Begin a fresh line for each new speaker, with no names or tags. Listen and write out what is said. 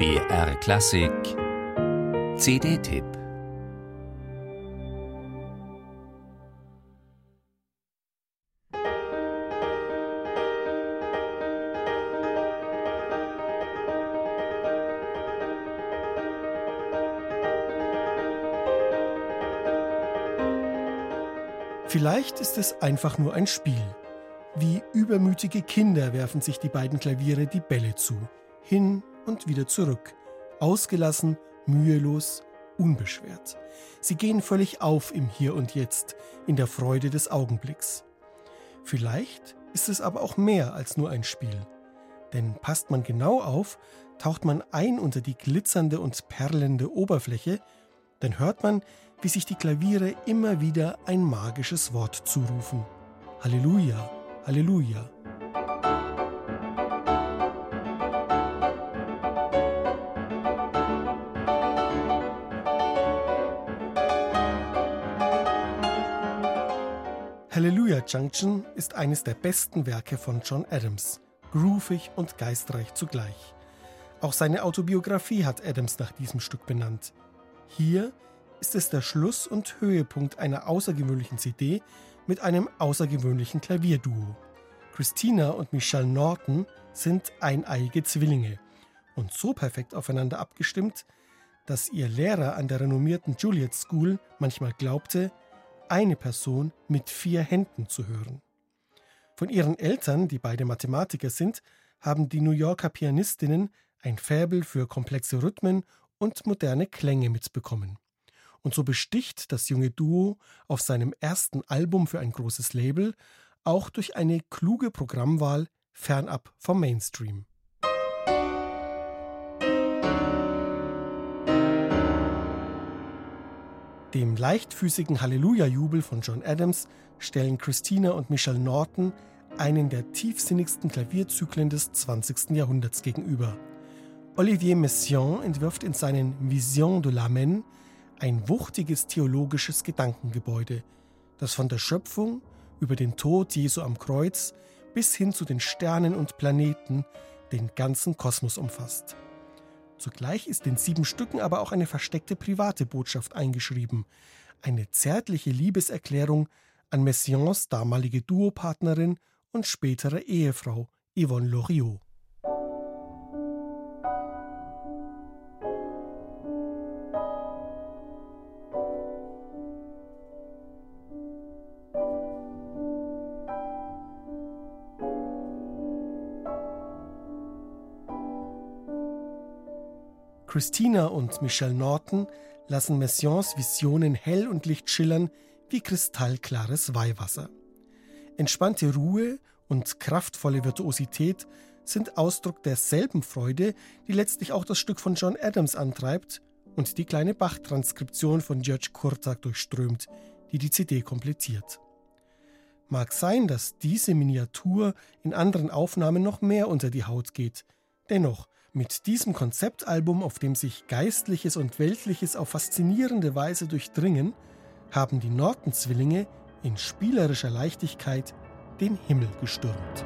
BR Klassik CD-Tipp
Vielleicht ist es einfach nur ein Spiel. Wie übermütige Kinder werfen sich die beiden Klaviere die Bälle zu. Hin und wieder zurück. Ausgelassen, mühelos, unbeschwert. Sie gehen völlig auf im Hier und Jetzt, in der Freude des Augenblicks. Vielleicht ist es aber auch mehr als nur ein Spiel. Denn passt man genau auf, taucht man ein unter die glitzernde und perlende Oberfläche, dann hört man, wie sich die Klaviere immer wieder ein magisches Wort zurufen. Halleluja, Halleluja. Hallelujah Junction ist eines der besten Werke von John Adams, groovig und geistreich zugleich. Auch seine Autobiografie hat Adams nach diesem Stück benannt. Hier ist es der Schluss und Höhepunkt einer außergewöhnlichen CD mit einem außergewöhnlichen Klavierduo. Christina und Michelle Norton sind eineiige Zwillinge und so perfekt aufeinander abgestimmt, dass ihr Lehrer an der renommierten Juliet School manchmal glaubte, eine Person mit vier Händen zu hören. Von ihren Eltern, die beide Mathematiker sind, haben die New Yorker Pianistinnen ein Faible für komplexe Rhythmen und moderne Klänge mitbekommen. Und so besticht das junge Duo auf seinem ersten Album für ein großes Label auch durch eine kluge Programmwahl fernab vom Mainstream. Dem leichtfüßigen Halleluja-Jubel von John Adams stellen Christina und Michelle Norton einen der tiefsinnigsten Klavierzyklen des 20. Jahrhunderts gegenüber. Olivier Messiaen entwirft in seinen Visions de l'Amen ein wuchtiges theologisches Gedankengebäude, das von der Schöpfung über den Tod Jesu am Kreuz bis hin zu den Sternen und Planeten den ganzen Kosmos umfasst. Zugleich ist in sieben Stücken aber auch eine versteckte private Botschaft eingeschrieben, eine zärtliche Liebeserklärung an Messiaens damalige Duopartnerin und spätere Ehefrau Yvonne Loriot. Christina und Michelle Norton lassen Messiaens Visionen hell und licht schillern wie kristallklares Weihwasser. Entspannte Ruhe und kraftvolle Virtuosität sind Ausdruck derselben Freude, die letztlich auch das Stück von John Adams antreibt und die kleine Bach-Transkription von George Kurtak durchströmt, die die CD komplettiert. Mag sein, dass diese Miniatur in anderen Aufnahmen noch mehr unter die Haut geht. Dennoch mit diesem Konzeptalbum, auf dem sich Geistliches und Weltliches auf faszinierende Weise durchdringen, haben die Norton-Zwillinge in spielerischer Leichtigkeit den Himmel gestürmt.